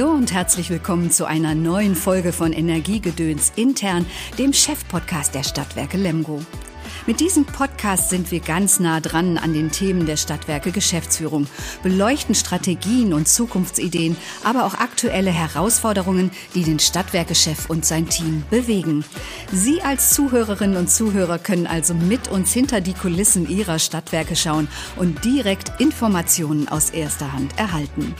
Hallo und herzlich willkommen zu einer neuen Folge von Energiegedöns intern, dem Chefpodcast der Stadtwerke Lemgo. Mit diesem Podcast sind wir ganz nah dran an den Themen der Stadtwerke Geschäftsführung, beleuchten Strategien und Zukunftsideen, aber auch aktuelle Herausforderungen, die den Stadtwerkechef und sein Team bewegen. Sie als Zuhörerinnen und Zuhörer können also mit uns hinter die Kulissen Ihrer Stadtwerke schauen und direkt Informationen aus erster Hand erhalten.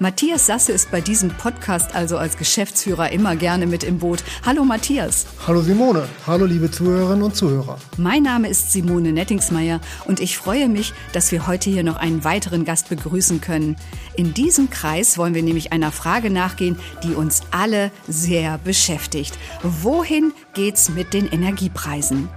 Matthias Sasse ist bei diesem Podcast also als Geschäftsführer immer gerne mit im Boot. Hallo Matthias. Hallo Simone. Hallo liebe Zuhörerinnen und Zuhörer. Mein Name ist Simone Nettingsmeier und ich freue mich, dass wir heute hier noch einen weiteren Gast begrüßen können. In diesem Kreis wollen wir nämlich einer Frage nachgehen, die uns alle sehr beschäftigt. Wohin geht's mit den Energiepreisen?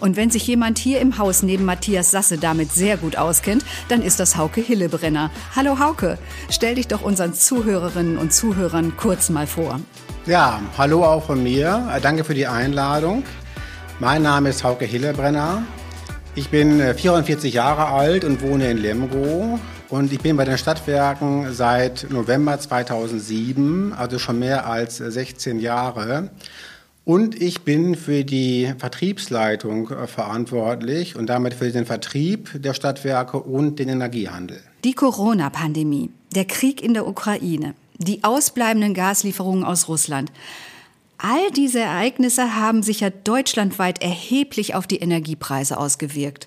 Und wenn sich jemand hier im Haus neben Matthias Sasse damit sehr gut auskennt, dann ist das Hauke Hillebrenner. Hallo Hauke, stell dich doch unseren Zuhörerinnen und Zuhörern kurz mal vor. Ja, hallo auch von mir. Danke für die Einladung. Mein Name ist Hauke Hillebrenner. Ich bin 44 äh, Jahre alt und wohne in Lemgo. Und ich bin bei den Stadtwerken seit November 2007, also schon mehr als 16 Jahre. Und ich bin für die Vertriebsleitung äh, verantwortlich und damit für den Vertrieb der Stadtwerke und den Energiehandel. Die Corona-Pandemie, der Krieg in der Ukraine, die ausbleibenden Gaslieferungen aus Russland. All diese Ereignisse haben sich ja deutschlandweit erheblich auf die Energiepreise ausgewirkt.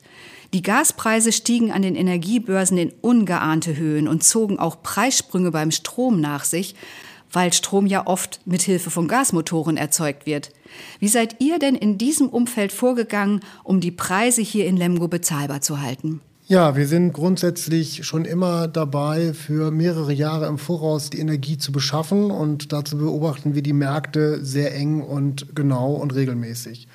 Die Gaspreise stiegen an den Energiebörsen in ungeahnte Höhen und zogen auch Preissprünge beim Strom nach sich weil Strom ja oft mit Hilfe von Gasmotoren erzeugt wird. Wie seid ihr denn in diesem Umfeld vorgegangen, um die Preise hier in Lemgo bezahlbar zu halten? Ja, wir sind grundsätzlich schon immer dabei, für mehrere Jahre im Voraus die Energie zu beschaffen und dazu beobachten wir die Märkte sehr eng und genau und regelmäßig.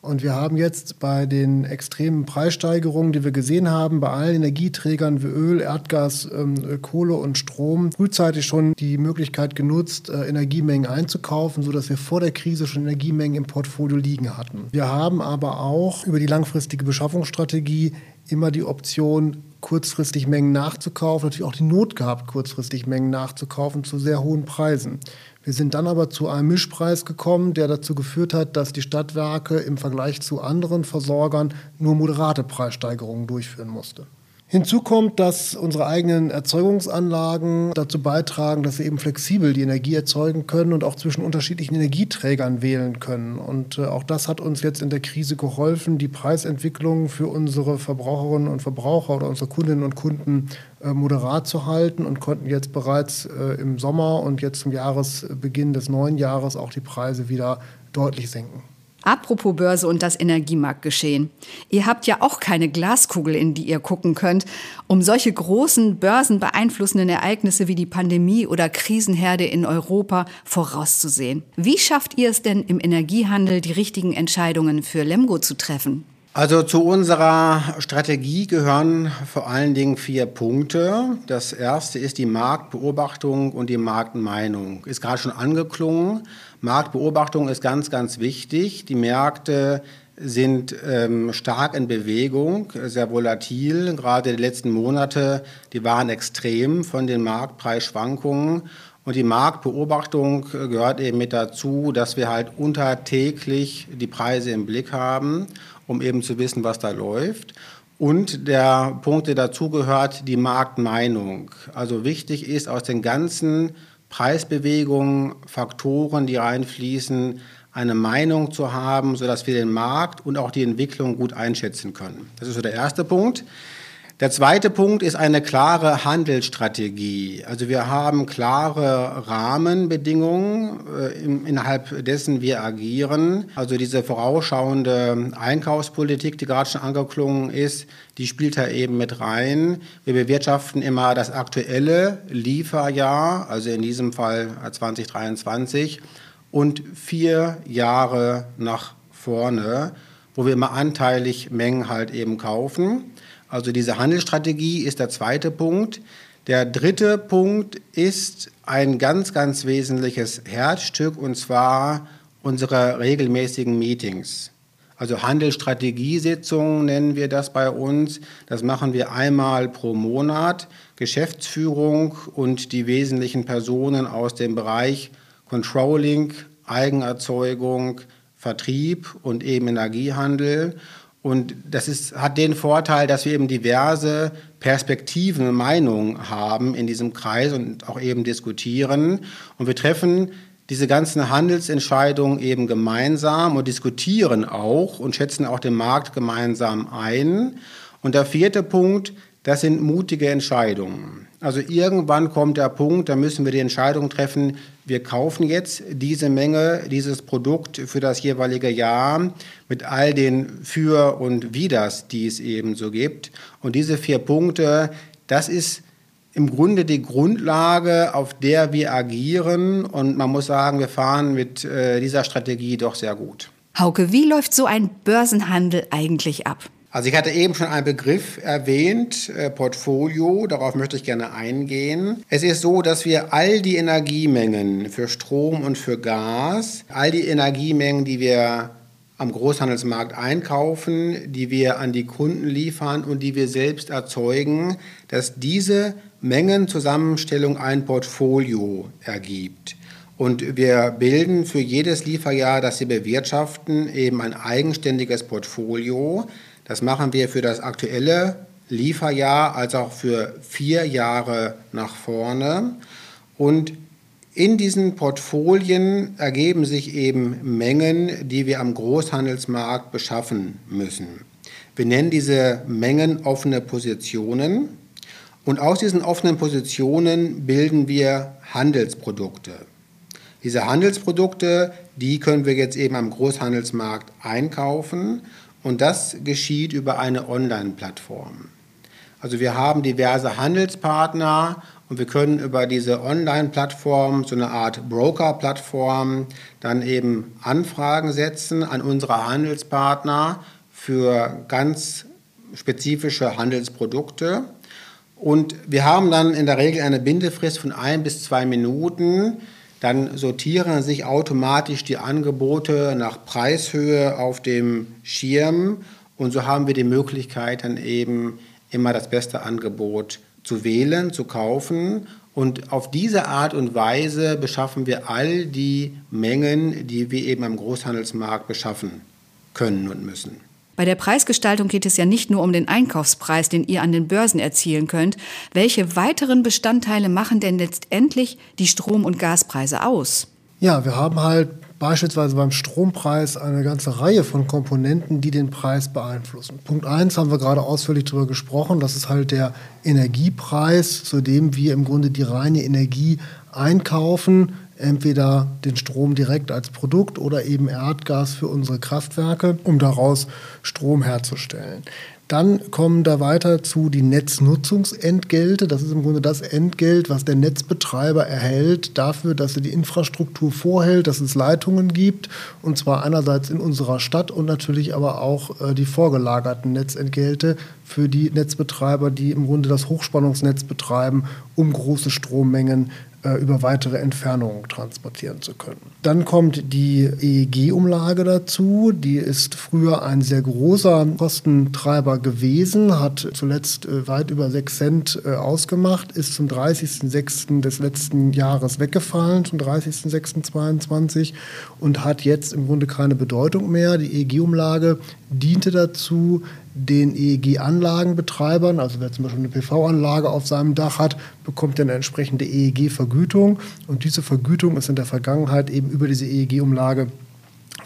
Und wir haben jetzt bei den extremen Preissteigerungen, die wir gesehen haben, bei allen Energieträgern wie Öl, Erdgas, ähm, Kohle und Strom, frühzeitig schon die Möglichkeit genutzt, äh, Energiemengen einzukaufen, sodass wir vor der Krise schon Energiemengen im Portfolio liegen hatten. Wir haben aber auch über die langfristige Beschaffungsstrategie immer die Option, kurzfristig Mengen nachzukaufen, natürlich auch die Not gehabt, kurzfristig Mengen nachzukaufen zu sehr hohen Preisen. Wir sind dann aber zu einem Mischpreis gekommen, der dazu geführt hat, dass die Stadtwerke im Vergleich zu anderen Versorgern nur moderate Preissteigerungen durchführen musste. Hinzu kommt, dass unsere eigenen Erzeugungsanlagen dazu beitragen, dass wir eben flexibel die Energie erzeugen können und auch zwischen unterschiedlichen Energieträgern wählen können. Und äh, auch das hat uns jetzt in der Krise geholfen, die Preisentwicklung für unsere Verbraucherinnen und Verbraucher oder unsere Kundinnen und Kunden äh, moderat zu halten und konnten jetzt bereits äh, im Sommer und jetzt zum Jahresbeginn des neuen Jahres auch die Preise wieder deutlich senken. Apropos Börse und das Energiemarktgeschehen. Ihr habt ja auch keine Glaskugel, in die ihr gucken könnt, um solche großen börsenbeeinflussenden Ereignisse wie die Pandemie oder Krisenherde in Europa vorauszusehen. Wie schafft ihr es denn im Energiehandel, die richtigen Entscheidungen für Lemgo zu treffen? Also zu unserer Strategie gehören vor allen Dingen vier Punkte. Das erste ist die Marktbeobachtung und die Marktmeinung. Ist gerade schon angeklungen. Marktbeobachtung ist ganz, ganz wichtig. Die Märkte sind ähm, stark in Bewegung, sehr volatil. Gerade die letzten Monate, die waren extrem von den Marktpreisschwankungen. Und die Marktbeobachtung gehört eben mit dazu, dass wir halt untertäglich die Preise im Blick haben um eben zu wissen, was da läuft. Und der Punkt, der dazugehört, die Marktmeinung. Also wichtig ist aus den ganzen Preisbewegungen, Faktoren, die reinfließen, eine Meinung zu haben, sodass wir den Markt und auch die Entwicklung gut einschätzen können. Das ist so der erste Punkt. Der zweite Punkt ist eine klare Handelsstrategie. Also wir haben klare Rahmenbedingungen, äh, innerhalb dessen wir agieren. Also diese vorausschauende Einkaufspolitik, die gerade schon angeklungen ist, die spielt da eben mit rein. Wir bewirtschaften immer das aktuelle Lieferjahr, also in diesem Fall 2023, und vier Jahre nach vorne, wo wir immer anteilig Mengen halt eben kaufen. Also diese Handelsstrategie ist der zweite Punkt. Der dritte Punkt ist ein ganz, ganz wesentliches Herzstück und zwar unsere regelmäßigen Meetings. Also Handelsstrategiesitzungen nennen wir das bei uns. Das machen wir einmal pro Monat. Geschäftsführung und die wesentlichen Personen aus dem Bereich Controlling, Eigenerzeugung, Vertrieb und eben Energiehandel. Und das ist, hat den Vorteil, dass wir eben diverse Perspektiven Meinungen haben in diesem Kreis und auch eben diskutieren. Und wir treffen diese ganzen Handelsentscheidungen eben gemeinsam und diskutieren auch und schätzen auch den Markt gemeinsam ein. Und der vierte Punkt, das sind mutige Entscheidungen. Also irgendwann kommt der Punkt, da müssen wir die Entscheidung treffen, wir kaufen jetzt diese Menge, dieses Produkt für das jeweilige Jahr mit all den Für und Widers, die es eben so gibt. Und diese vier Punkte, das ist im Grunde die Grundlage, auf der wir agieren. Und man muss sagen, wir fahren mit äh, dieser Strategie doch sehr gut. Hauke, wie läuft so ein Börsenhandel eigentlich ab? Also ich hatte eben schon einen Begriff erwähnt, äh, Portfolio, darauf möchte ich gerne eingehen. Es ist so, dass wir all die Energiemengen für Strom und für Gas, all die Energiemengen, die wir am Großhandelsmarkt einkaufen, die wir an die Kunden liefern und die wir selbst erzeugen, dass diese Mengenzusammenstellung ein Portfolio ergibt. Und wir bilden für jedes Lieferjahr, das wir bewirtschaften, eben ein eigenständiges Portfolio, das machen wir für das aktuelle Lieferjahr als auch für vier Jahre nach vorne. Und in diesen Portfolien ergeben sich eben Mengen, die wir am Großhandelsmarkt beschaffen müssen. Wir nennen diese Mengen offene Positionen. Und aus diesen offenen Positionen bilden wir Handelsprodukte. Diese Handelsprodukte, die können wir jetzt eben am Großhandelsmarkt einkaufen und das geschieht über eine Online-Plattform. Also wir haben diverse Handelspartner und wir können über diese Online-Plattform, so eine Art Broker-Plattform, dann eben Anfragen setzen an unsere Handelspartner für ganz spezifische Handelsprodukte. Und wir haben dann in der Regel eine Bindefrist von ein bis zwei Minuten dann sortieren sich automatisch die Angebote nach Preishöhe auf dem Schirm und so haben wir die Möglichkeit dann eben immer das beste Angebot zu wählen, zu kaufen und auf diese Art und Weise beschaffen wir all die Mengen, die wir eben am Großhandelsmarkt beschaffen können und müssen. Bei der Preisgestaltung geht es ja nicht nur um den Einkaufspreis, den ihr an den Börsen erzielen könnt. Welche weiteren Bestandteile machen denn letztendlich die Strom- und Gaspreise aus? Ja, wir haben halt beispielsweise beim Strompreis eine ganze Reihe von Komponenten, die den Preis beeinflussen. Punkt 1 haben wir gerade ausführlich darüber gesprochen, das ist halt der Energiepreis, zu dem wir im Grunde die reine Energie einkaufen entweder den Strom direkt als Produkt oder eben Erdgas für unsere Kraftwerke, um daraus Strom herzustellen. Dann kommen da weiter zu die Netznutzungsentgelte. Das ist im Grunde das Entgelt, was der Netzbetreiber erhält dafür, dass er die Infrastruktur vorhält, dass es Leitungen gibt. Und zwar einerseits in unserer Stadt und natürlich aber auch äh, die vorgelagerten Netzentgelte für die Netzbetreiber, die im Grunde das Hochspannungsnetz betreiben, um große Strommengen über weitere Entfernungen transportieren zu können. Dann kommt die EEG-Umlage dazu. Die ist früher ein sehr großer Kostentreiber gewesen, hat zuletzt äh, weit über 6 Cent äh, ausgemacht, ist zum 30.06. des letzten Jahres weggefallen, zum 30.06.22 und hat jetzt im Grunde keine Bedeutung mehr. Die EEG-Umlage diente dazu, den EEG-Anlagenbetreibern, also wer zum Beispiel eine PV-Anlage auf seinem Dach hat, bekommt eine entsprechende EEG-Vergütung. Und diese Vergütung ist in der Vergangenheit eben über diese EEG-Umlage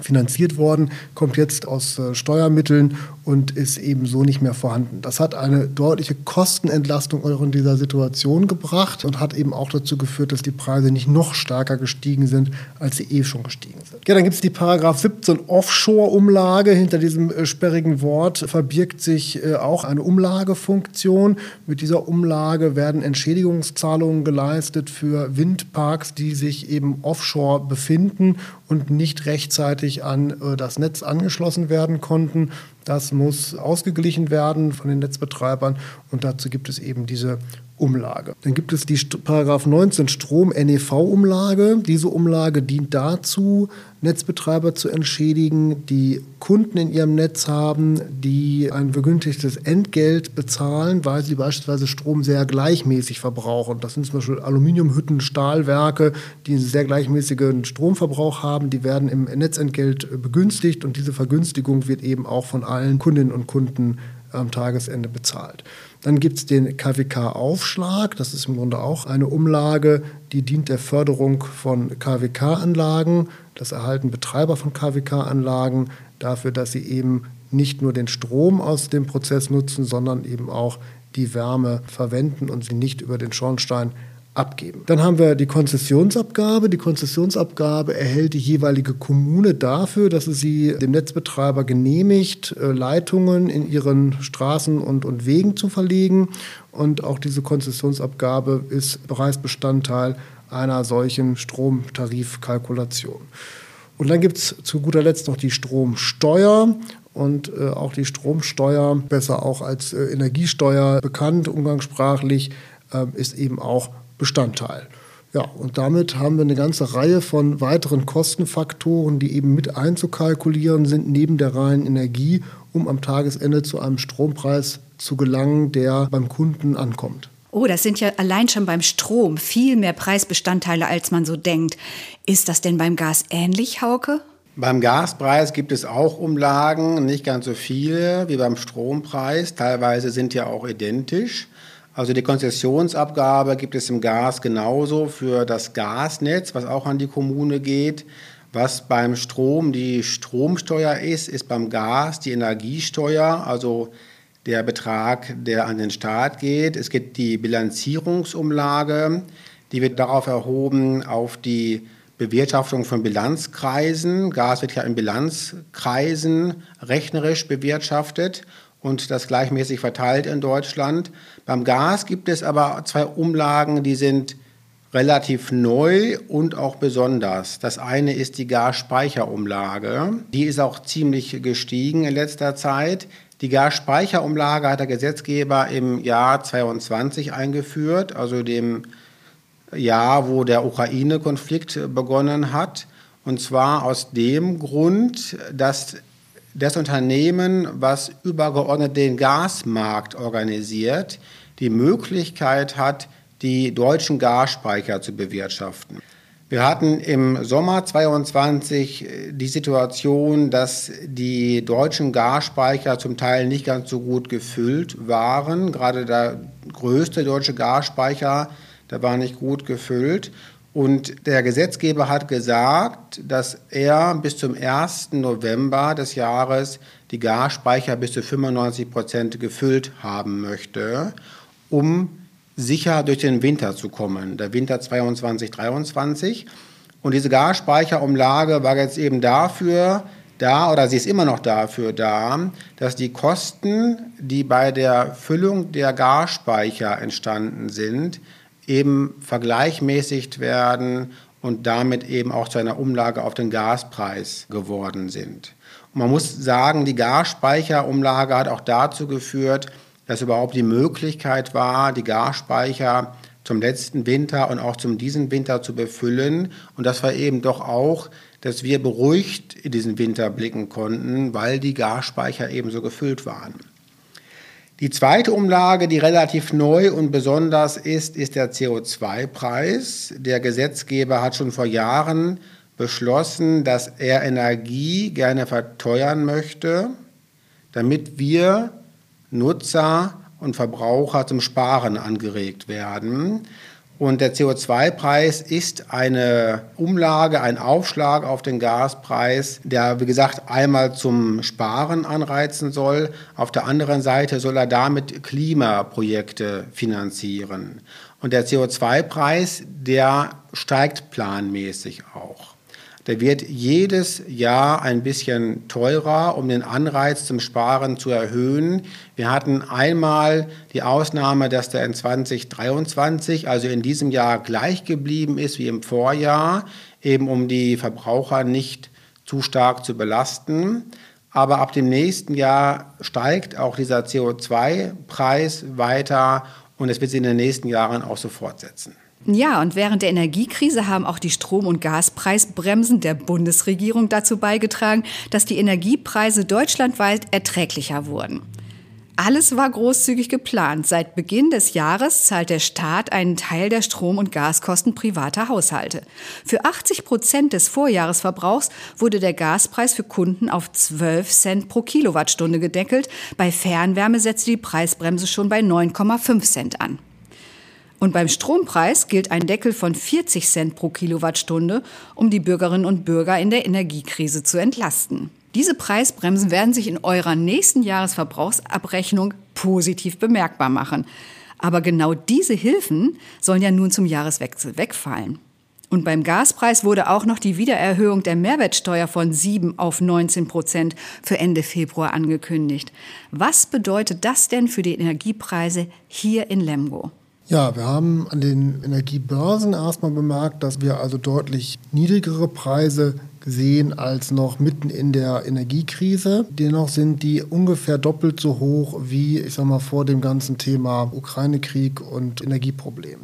finanziert worden, kommt jetzt aus äh, Steuermitteln und ist eben so nicht mehr vorhanden. Das hat eine deutliche Kostenentlastung auch in dieser Situation gebracht und hat eben auch dazu geführt, dass die Preise nicht noch stärker gestiegen sind, als sie eh schon gestiegen sind. Ja, dann gibt es die Paragraph 17 Offshore-Umlage. Hinter diesem äh, sperrigen Wort verbirgt sich äh, auch eine Umlagefunktion. Mit dieser Umlage werden Entschädigungszahlungen geleistet für Windparks, die sich eben offshore befinden und nicht rechtzeitig an äh, das Netz angeschlossen werden konnten. Das muss ausgeglichen werden von den Netzbetreibern und dazu gibt es eben diese Umlage. Dann gibt es die Paragraph 19 Strom-NEV-Umlage. Diese Umlage dient dazu, Netzbetreiber zu entschädigen, die Kunden in ihrem Netz haben, die ein vergünstigtes Entgelt bezahlen, weil sie beispielsweise Strom sehr gleichmäßig verbrauchen. Das sind zum Beispiel Aluminiumhütten, Stahlwerke, die einen sehr gleichmäßigen Stromverbrauch haben. Die werden im Netzentgelt begünstigt und diese Vergünstigung wird eben auch von allen Kundinnen und Kunden am Tagesende bezahlt. Dann gibt es den KWK-Aufschlag. Das ist im Grunde auch eine Umlage, die dient der Förderung von KWK-Anlagen. Das erhalten Betreiber von KWK-Anlagen dafür, dass sie eben nicht nur den Strom aus dem Prozess nutzen, sondern eben auch die Wärme verwenden und sie nicht über den Schornstein abgeben. Dann haben wir die Konzessionsabgabe. Die Konzessionsabgabe erhält die jeweilige Kommune dafür, dass sie dem Netzbetreiber genehmigt, äh, Leitungen in ihren Straßen und, und Wegen zu verlegen. Und auch diese Konzessionsabgabe ist bereits Bestandteil einer solchen Stromtarifkalkulation. Und dann gibt es zu guter Letzt noch die Stromsteuer. Und äh, auch die Stromsteuer, besser auch als äh, Energiesteuer bekannt, umgangssprachlich, äh, ist eben auch Bestandteil. Ja, und damit haben wir eine ganze Reihe von weiteren Kostenfaktoren, die eben mit einzukalkulieren sind, neben der reinen Energie, um am Tagesende zu einem Strompreis zu gelangen, der beim Kunden ankommt. Oh, das sind ja allein schon beim Strom viel mehr Preisbestandteile, als man so denkt. Ist das denn beim Gas ähnlich, Hauke? Beim Gaspreis gibt es auch Umlagen, nicht ganz so viele wie beim Strompreis. Teilweise sind ja auch identisch. Also die Konzessionsabgabe gibt es im Gas genauso für das Gasnetz, was auch an die Kommune geht. Was beim Strom die Stromsteuer ist, ist beim Gas die Energiesteuer, also der Betrag, der an den Staat geht. Es gibt die Bilanzierungsumlage, die wird darauf erhoben, auf die Bewirtschaftung von Bilanzkreisen. Gas wird ja in Bilanzkreisen rechnerisch bewirtschaftet und das gleichmäßig verteilt in Deutschland. Beim Gas gibt es aber zwei Umlagen, die sind relativ neu und auch besonders. Das eine ist die Gasspeicherumlage. Die ist auch ziemlich gestiegen in letzter Zeit. Die Gasspeicherumlage hat der Gesetzgeber im Jahr 22 eingeführt, also dem Jahr, wo der Ukraine-Konflikt begonnen hat. Und zwar aus dem Grund, dass das Unternehmen, was übergeordnet den Gasmarkt organisiert, die Möglichkeit hat, die deutschen Gasspeicher zu bewirtschaften. Wir hatten im Sommer 22 die Situation, dass die deutschen Gasspeicher zum Teil nicht ganz so gut gefüllt waren. Gerade der größte deutsche Gasspeicher, der war nicht gut gefüllt. Und der Gesetzgeber hat gesagt, dass er bis zum 1. November des Jahres die Gasspeicher bis zu 95 Prozent gefüllt haben möchte, um sicher durch den Winter zu kommen, der Winter 22, 23. Und diese Gasspeicherumlage war jetzt eben dafür da, oder sie ist immer noch dafür da, dass die Kosten, die bei der Füllung der Gasspeicher entstanden sind, eben vergleichmäßigt werden und damit eben auch zu einer Umlage auf den Gaspreis geworden sind. Und man muss sagen, die Gasspeicherumlage hat auch dazu geführt, dass überhaupt die Möglichkeit war, die Gasspeicher zum letzten Winter und auch zum diesen Winter zu befüllen. Und das war eben doch auch, dass wir beruhigt in diesen Winter blicken konnten, weil die Gasspeicher eben so gefüllt waren. Die zweite Umlage, die relativ neu und besonders ist, ist der CO2-Preis. Der Gesetzgeber hat schon vor Jahren beschlossen, dass er Energie gerne verteuern möchte, damit wir Nutzer und Verbraucher zum Sparen angeregt werden. Und der CO2-Preis ist eine Umlage, ein Aufschlag auf den Gaspreis, der, wie gesagt, einmal zum Sparen anreizen soll. Auf der anderen Seite soll er damit Klimaprojekte finanzieren. Und der CO2-Preis, der steigt planmäßig auch. Der wird jedes Jahr ein bisschen teurer, um den Anreiz zum Sparen zu erhöhen. Wir hatten einmal die Ausnahme, dass der in 2023, also in diesem Jahr, gleich geblieben ist wie im Vorjahr, eben um die Verbraucher nicht zu stark zu belasten. Aber ab dem nächsten Jahr steigt auch dieser CO2-Preis weiter und es wird sich in den nächsten Jahren auch so fortsetzen. Ja, und während der Energiekrise haben auch die Strom- und Gaspreisbremsen der Bundesregierung dazu beigetragen, dass die Energiepreise deutschlandweit erträglicher wurden. Alles war großzügig geplant. Seit Beginn des Jahres zahlt der Staat einen Teil der Strom- und Gaskosten privater Haushalte. Für 80 Prozent des Vorjahresverbrauchs wurde der Gaspreis für Kunden auf 12 Cent pro Kilowattstunde gedeckelt. Bei Fernwärme setzte die Preisbremse schon bei 9,5 Cent an. Und beim Strompreis gilt ein Deckel von 40 Cent pro Kilowattstunde, um die Bürgerinnen und Bürger in der Energiekrise zu entlasten. Diese Preisbremsen werden sich in eurer nächsten Jahresverbrauchsabrechnung positiv bemerkbar machen. Aber genau diese Hilfen sollen ja nun zum Jahreswechsel wegfallen. Und beim Gaspreis wurde auch noch die Wiedererhöhung der Mehrwertsteuer von 7 auf 19 Prozent für Ende Februar angekündigt. Was bedeutet das denn für die Energiepreise hier in Lemgo? Ja, wir haben an den Energiebörsen erstmal bemerkt, dass wir also deutlich niedrigere Preise gesehen als noch mitten in der Energiekrise. Dennoch sind die ungefähr doppelt so hoch wie, ich sag mal, vor dem ganzen Thema Ukraine-Krieg und Energieproblem.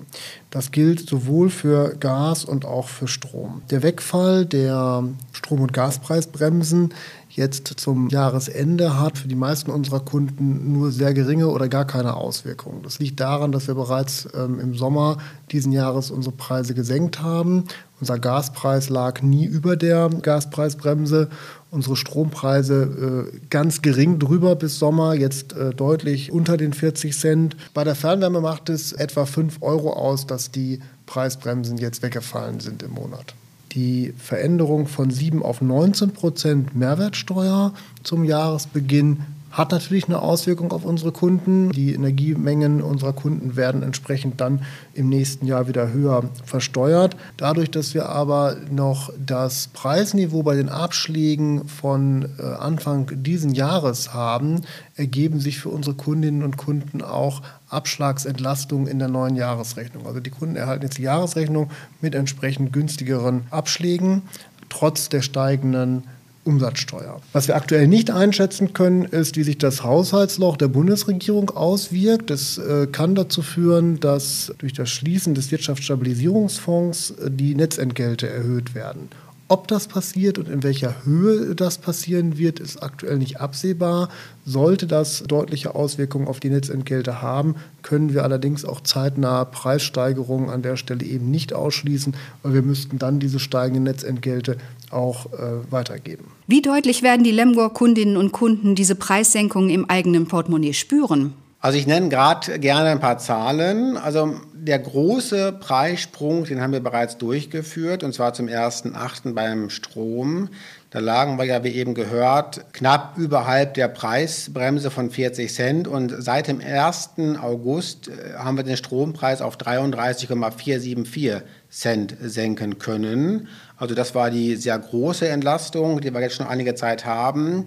Das gilt sowohl für Gas und auch für Strom. Der Wegfall der Strom- und Gaspreisbremsen jetzt zum Jahresende hat für die meisten unserer Kunden nur sehr geringe oder gar keine Auswirkungen. Das liegt daran, dass wir bereits ähm, im Sommer diesen Jahres unsere Preise gesenkt haben. Unser Gaspreis lag nie über der Gaspreisbremse. Unsere Strompreise äh, ganz gering drüber bis Sommer, jetzt äh, deutlich unter den 40 Cent. Bei der Fernwärme macht es etwa 5 Euro aus, dass die Preisbremsen jetzt weggefallen sind im Monat die Veränderung von 7 auf 19 Prozent Mehrwertsteuer zum Jahresbeginn hat natürlich eine Auswirkung auf unsere Kunden. Die Energiemengen unserer Kunden werden entsprechend dann im nächsten Jahr wieder höher versteuert. Dadurch, dass wir aber noch das Preisniveau bei den Abschlägen von äh, Anfang diesen Jahres haben, ergeben sich für unsere Kundinnen und Kunden auch Abschlagsentlastungen in der neuen Jahresrechnung. Also die Kunden erhalten jetzt die Jahresrechnung mit entsprechend günstigeren Abschlägen, trotz der steigenden Umsatzsteuer. Was wir aktuell nicht einschätzen können, ist, wie sich das Haushaltsloch der Bundesregierung auswirkt. Das äh, kann dazu führen, dass durch das Schließen des Wirtschaftsstabilisierungsfonds äh, die Netzentgelte erhöht werden. Ob das passiert und in welcher Höhe das passieren wird, ist aktuell nicht absehbar. Sollte das deutliche Auswirkungen auf die Netzentgelte haben, können wir allerdings auch zeitnah Preissteigerungen an der Stelle eben nicht ausschließen, weil wir müssten dann diese steigenden Netzentgelte auch äh, weitergeben. Wie deutlich werden die Lemgor-Kundinnen und Kunden diese Preissenkungen im eigenen Portemonnaie spüren? Also ich nenne gerade gerne ein paar Zahlen. Also der große Preissprung, den haben wir bereits durchgeführt, und zwar zum 1.8. beim Strom. Da lagen wir ja, wie eben gehört, knapp überhalb der Preisbremse von 40 Cent. Und seit dem 1. August äh, haben wir den Strompreis auf 33,474 Cent senken können. Also das war die sehr große Entlastung, die wir jetzt schon einige Zeit haben.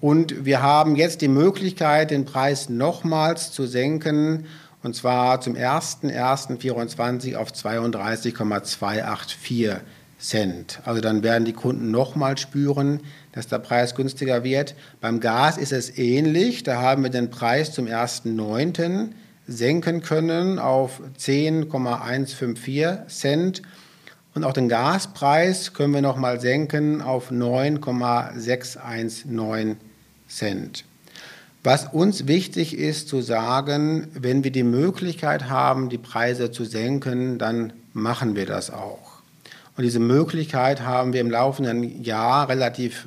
Und wir haben jetzt die Möglichkeit, den Preis nochmals zu senken, und zwar zum 01.01.24 auf 32,284 Cent. Also dann werden die Kunden nochmal spüren, dass der Preis günstiger wird. Beim Gas ist es ähnlich. Da haben wir den Preis zum 1.9. senken können auf 10,154 Cent. Und auch den Gaspreis können wir nochmal senken auf 9,619 Cent. Was uns wichtig ist zu sagen, wenn wir die Möglichkeit haben, die Preise zu senken, dann machen wir das auch. Und diese Möglichkeit haben wir im laufenden Jahr relativ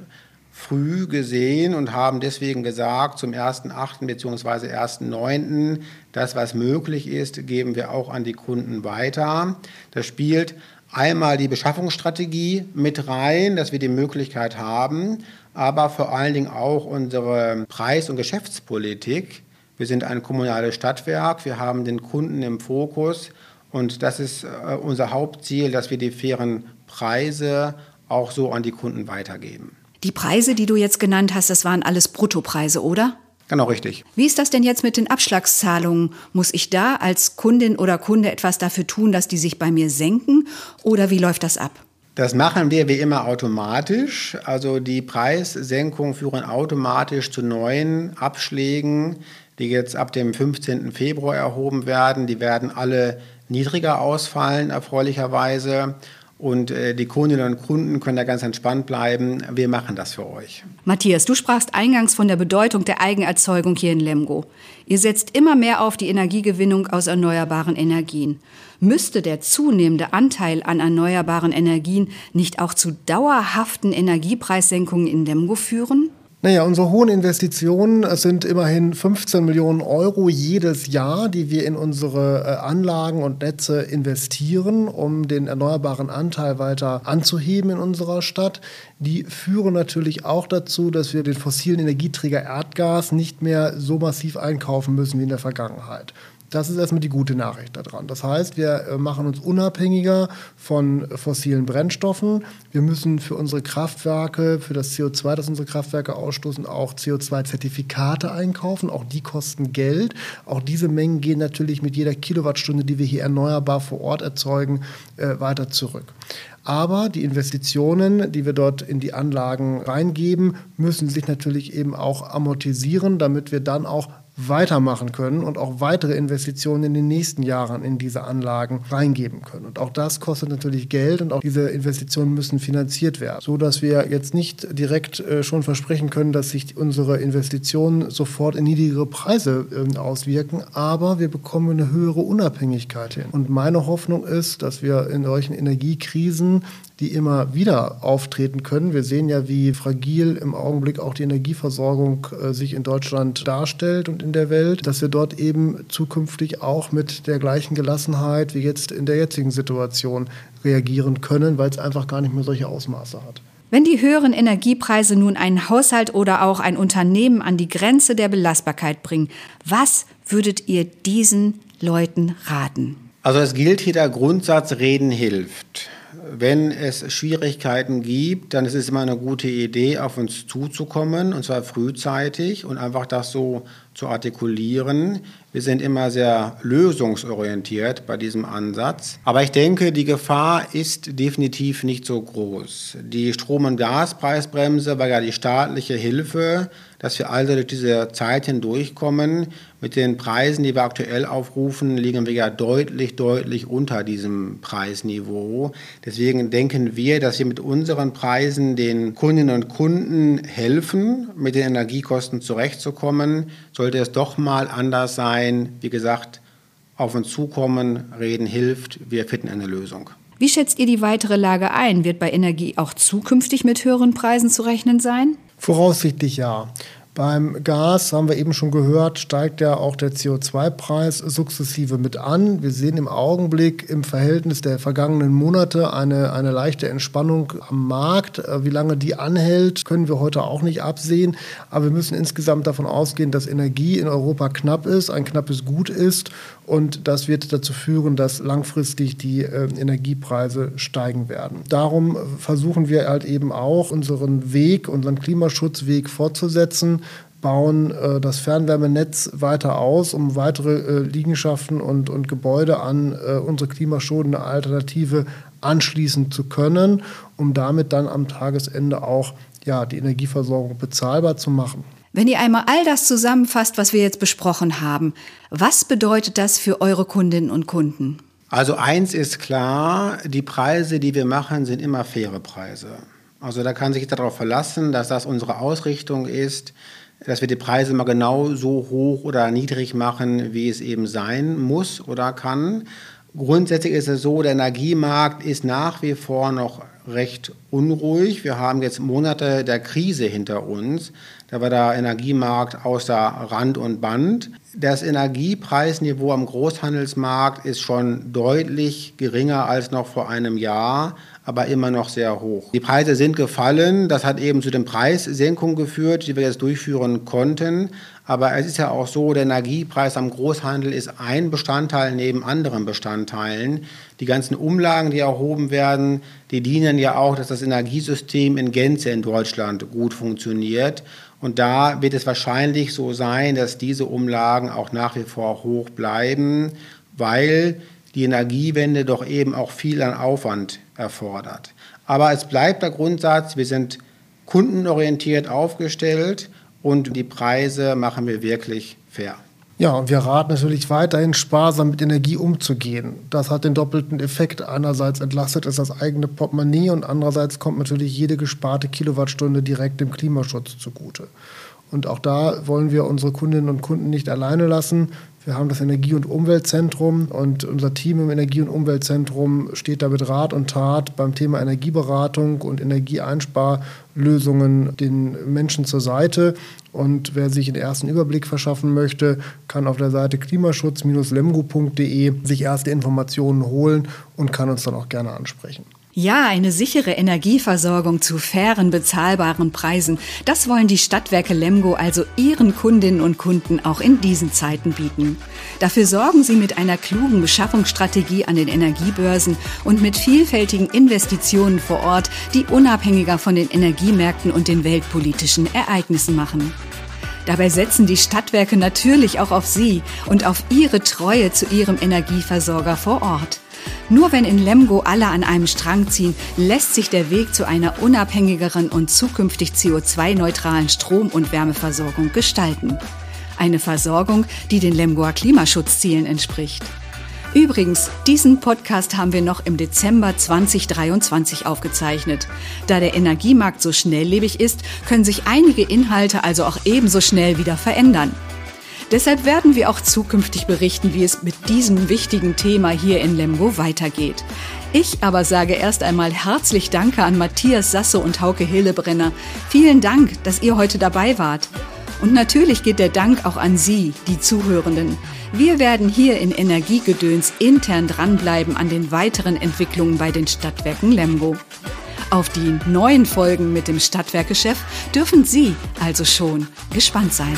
früh gesehen und haben deswegen gesagt, zum 1.8. bzw. 1.9. das, was möglich ist, geben wir auch an die Kunden weiter. Das spielt einmal die Beschaffungsstrategie mit rein, dass wir die Möglichkeit haben, aber vor allen Dingen auch unsere Preis- und Geschäftspolitik. Wir sind ein kommunales Stadtwerk, wir haben den Kunden im Fokus und das ist äh, unser Hauptziel, dass wir die fairen Preise auch so an die Kunden weitergeben. Die Preise, die du jetzt genannt hast, das waren alles Bruttopreise, oder? Genau richtig. Wie ist das denn jetzt mit den Abschlagszahlungen? Muss ich da als Kundin oder Kunde etwas dafür tun, dass die sich bei mir senken? Oder wie läuft das ab? Das machen wir wie immer automatisch. Also die Preissenkungen führen automatisch zu neuen Abschlägen, die jetzt ab dem 15. Februar erhoben werden. Die werden alle niedriger ausfallen, erfreulicherweise. Und äh, die Kundinnen und Kunden können da ganz entspannt bleiben. Wir machen das für euch. Matthias, du sprachst eingangs von der Bedeutung der Eigenerzeugung hier in Lemgo. Ihr setzt immer mehr auf die Energiegewinnung aus erneuerbaren Energien. Müsste der zunehmende Anteil an erneuerbaren Energien nicht auch zu dauerhaften Energiepreissenkungen in Lemgo führen? Naja, unsere hohen Investitionen sind immerhin 15 Millionen Euro jedes Jahr, die wir in unsere äh, Anlagen und Netze investieren, um den erneuerbaren Anteil weiter anzuheben in unserer Stadt. Die führen natürlich auch dazu, dass wir den fossilen Energieträger Erdgas nicht mehr so massiv einkaufen müssen wie in der Vergangenheit. Das ist erstmal die gute Nachricht daran. Das heißt, wir äh, machen uns unabhängiger von fossilen Brennstoffen. Wir müssen für unsere Kraftwerke, für das CO2, das unsere Kraftwerke ausstoßen, auch CO2-Zertifikate einkaufen. Auch die kosten Geld. Auch diese Mengen gehen natürlich mit jeder Kilowattstunde, die wir hier erneuerbar vor Ort erzeugen, äh, weiter zurück. Aber die Investitionen, die wir dort in die Anlagen reingeben, müssen sich natürlich eben auch amortisieren, damit wir dann auch weitermachen können und auch weitere Investitionen in den nächsten Jahren in diese Anlagen reingeben können. Und auch das kostet natürlich Geld und auch diese Investitionen müssen finanziert werden, so dass wir jetzt nicht direkt äh, schon versprechen können, dass sich unsere Investitionen sofort in niedrigere Preise äh, auswirken, aber wir bekommen eine höhere Unabhängigkeit hin. Und meine Hoffnung ist, dass wir in solchen Energiekrisen die immer wieder auftreten können. Wir sehen ja, wie fragil im Augenblick auch die Energieversorgung äh, sich in Deutschland darstellt und in der Welt, dass wir dort eben zukünftig auch mit der gleichen Gelassenheit wie jetzt in der jetzigen Situation reagieren können, weil es einfach gar nicht mehr solche Ausmaße hat. Wenn die höheren Energiepreise nun einen Haushalt oder auch ein Unternehmen an die Grenze der Belastbarkeit bringen, was würdet ihr diesen Leuten raten? Also es gilt hier der Grundsatz, Reden hilft wenn es Schwierigkeiten gibt, dann ist es immer eine gute Idee, auf uns zuzukommen, und zwar frühzeitig und einfach das so zu artikulieren. Wir sind immer sehr lösungsorientiert bei diesem Ansatz. Aber ich denke, die Gefahr ist definitiv nicht so groß. Die Strom- und Gaspreisbremse war ja die staatliche Hilfe, dass wir also durch diese Zeit hindurchkommen. Mit den Preisen, die wir aktuell aufrufen, liegen wir ja deutlich, deutlich unter diesem Preisniveau. Deswegen denken wir, dass wir mit unseren Preisen den Kundinnen und Kunden helfen, mit den Energiekosten zurechtzukommen. Sollte es doch mal anders sein, wie gesagt, auf uns zukommen, reden hilft, wir finden eine Lösung. Wie schätzt ihr die weitere Lage ein? Wird bei Energie auch zukünftig mit höheren Preisen zu rechnen sein? Voraussichtlich ja. Beim Gas haben wir eben schon gehört, steigt ja auch der CO2-Preis sukzessive mit an. Wir sehen im Augenblick im Verhältnis der vergangenen Monate eine, eine leichte Entspannung am Markt. Äh, wie lange die anhält, können wir heute auch nicht absehen. Aber wir müssen insgesamt davon ausgehen, dass Energie in Europa knapp ist, ein knappes Gut ist. Und das wird dazu führen, dass langfristig die äh, Energiepreise steigen werden. Darum versuchen wir halt eben auch unseren Weg, unseren Klimaschutzweg fortzusetzen bauen äh, das Fernwärmenetz weiter aus, um weitere äh, Liegenschaften und, und Gebäude an äh, unsere klimaschonende Alternative anschließen zu können, um damit dann am Tagesende auch ja, die Energieversorgung bezahlbar zu machen. Wenn ihr einmal all das zusammenfasst, was wir jetzt besprochen haben, was bedeutet das für eure Kundinnen und Kunden? Also eins ist klar, die Preise, die wir machen, sind immer faire Preise. Also da kann sich darauf verlassen, dass das unsere Ausrichtung ist, dass wir die Preise mal genau so hoch oder niedrig machen, wie es eben sein muss oder kann. Grundsätzlich ist es so, der Energiemarkt ist nach wie vor noch recht unruhig. Wir haben jetzt Monate der Krise hinter uns. Da war der Energiemarkt außer Rand und Band. Das Energiepreisniveau am Großhandelsmarkt ist schon deutlich geringer als noch vor einem Jahr aber immer noch sehr hoch. Die Preise sind gefallen. Das hat eben zu den Preissenkungen geführt, die wir jetzt durchführen konnten. Aber es ist ja auch so, der Energiepreis am Großhandel ist ein Bestandteil neben anderen Bestandteilen. Die ganzen Umlagen, die erhoben werden, die dienen ja auch, dass das Energiesystem in Gänze in Deutschland gut funktioniert. Und da wird es wahrscheinlich so sein, dass diese Umlagen auch nach wie vor hoch bleiben, weil die Energiewende doch eben auch viel an Aufwand erfordert. Aber es bleibt der Grundsatz, wir sind kundenorientiert aufgestellt und die Preise machen wir wirklich fair. Ja, und wir raten natürlich weiterhin sparsam mit Energie umzugehen. Das hat den doppelten Effekt. Einerseits entlastet es das eigene Portemonnaie und andererseits kommt natürlich jede gesparte Kilowattstunde direkt dem Klimaschutz zugute. Und auch da wollen wir unsere Kundinnen und Kunden nicht alleine lassen. Wir haben das Energie- und Umweltzentrum und unser Team im Energie- und Umweltzentrum steht da mit Rat und Tat beim Thema Energieberatung und Energieeinsparlösungen den Menschen zur Seite. Und wer sich den ersten Überblick verschaffen möchte, kann auf der Seite klimaschutz-lemgo.de sich erste Informationen holen und kann uns dann auch gerne ansprechen. Ja, eine sichere Energieversorgung zu fairen, bezahlbaren Preisen. Das wollen die Stadtwerke Lemgo also ihren Kundinnen und Kunden auch in diesen Zeiten bieten. Dafür sorgen sie mit einer klugen Beschaffungsstrategie an den Energiebörsen und mit vielfältigen Investitionen vor Ort, die unabhängiger von den Energiemärkten und den weltpolitischen Ereignissen machen. Dabei setzen die Stadtwerke natürlich auch auf Sie und auf Ihre Treue zu Ihrem Energieversorger vor Ort. Nur wenn in Lemgo alle an einem Strang ziehen, lässt sich der Weg zu einer unabhängigeren und zukünftig CO2-neutralen Strom- und Wärmeversorgung gestalten. Eine Versorgung, die den Lemgoer Klimaschutzzielen entspricht. Übrigens, diesen Podcast haben wir noch im Dezember 2023 aufgezeichnet. Da der Energiemarkt so schnelllebig ist, können sich einige Inhalte also auch ebenso schnell wieder verändern. Deshalb werden wir auch zukünftig berichten, wie es mit diesem wichtigen Thema hier in Lemgo weitergeht. Ich aber sage erst einmal herzlich Danke an Matthias Sasso und Hauke Hillebrenner. Vielen Dank, dass ihr heute dabei wart. Und natürlich geht der Dank auch an Sie, die Zuhörenden. Wir werden hier in Energiegedöns intern dranbleiben an den weiteren Entwicklungen bei den Stadtwerken Lemgo. Auf die neuen Folgen mit dem Stadtwerkechef dürfen Sie also schon gespannt sein.